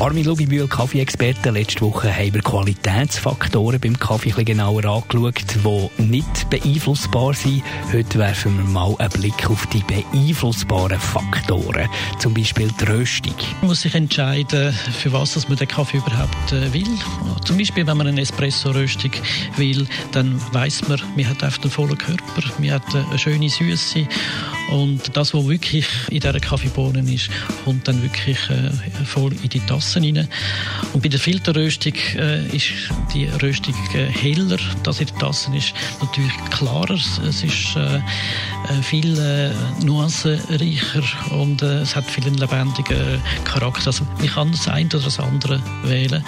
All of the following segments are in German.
Armin Lugibühl, Kaffee-Experte. Letzte Woche haben wir Qualitätsfaktoren beim Kaffee ein genauer angeschaut, die nicht beeinflussbar sind. Heute werfen wir mal einen Blick auf die beeinflussbaren Faktoren. Zum Beispiel die Röstung. Man muss sich entscheiden, für was man den Kaffee überhaupt äh, will. Zum Beispiel, wenn man eine Espresso-Röstung will, dann weiß man, man hat einen vollen Körper, man hat eine schöne Süße und das, was wirklich in dieser Kaffeebohne ist, kommt dann wirklich äh, voll in die Tassen rein. Und bei der Filterröstung äh, ist die Röstung äh, heller. Das in der Tasse ist natürlich klarer. Es ist äh viel äh, nuancenreicher und äh, es hat viel einen lebendigen Charakter. Also man kann das eine oder das andere wählen.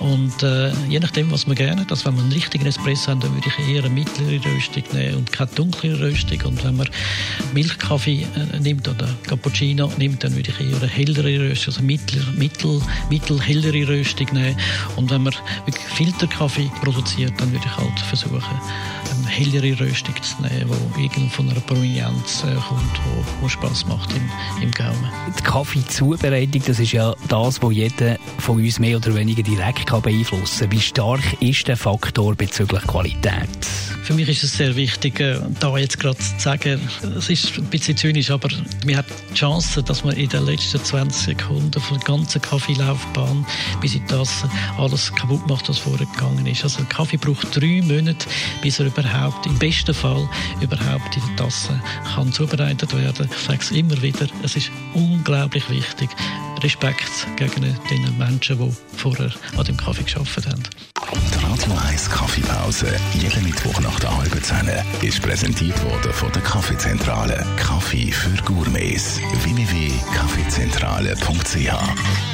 Und äh, je nachdem, was man gerne hat, also wenn man einen richtigen Espresso hat, dann würde ich eher eine mittlere Röstung nehmen und keine dunkle Röstung. Und wenn man Milchkaffee äh, nimmt oder Cappuccino nimmt, dann würde ich eher eine hellere Röstung, also mittel, mittel, mittelhellere Röstung nehmen. Und wenn man wirklich Filterkaffee produziert, dann würde ich halt versuchen, eine hellere Röstung zu nehmen, die von einer Prominenz äh, kommt, wo, wo Spaß macht im, im Gaumen. Die Kaffeezubereitung, das ist ja das, was jeder von uns mehr oder weniger direkt kann beeinflussen kann. Wie stark ist der Faktor bezüglich Qualität? Für mich ist es sehr wichtig, äh, da jetzt gerade zu sagen, es ist ein bisschen zynisch, aber man hat die Chance, dass man in den letzten 20 Sekunden von der ganzen Kaffeelaufbahn bis in das alles kaputt macht, was vorher gegangen ist. Also der Kaffee braucht drei Monate, bis er überhaupt, im besten Fall, überhaupt in der Tasse kann zubereitet werden. Ich sage es immer wieder, es ist unglaublich wichtig, Respekt gegen den Menschen, die vorher an dem Kaffee geschafft haben. Die Radio 1 Kaffeepause, jeden Mittwoch nach der halben Zehn, ist präsentiert worden von der Kaffeezentrale. Kaffee für Gourmets. www.kaffeezentrale.ch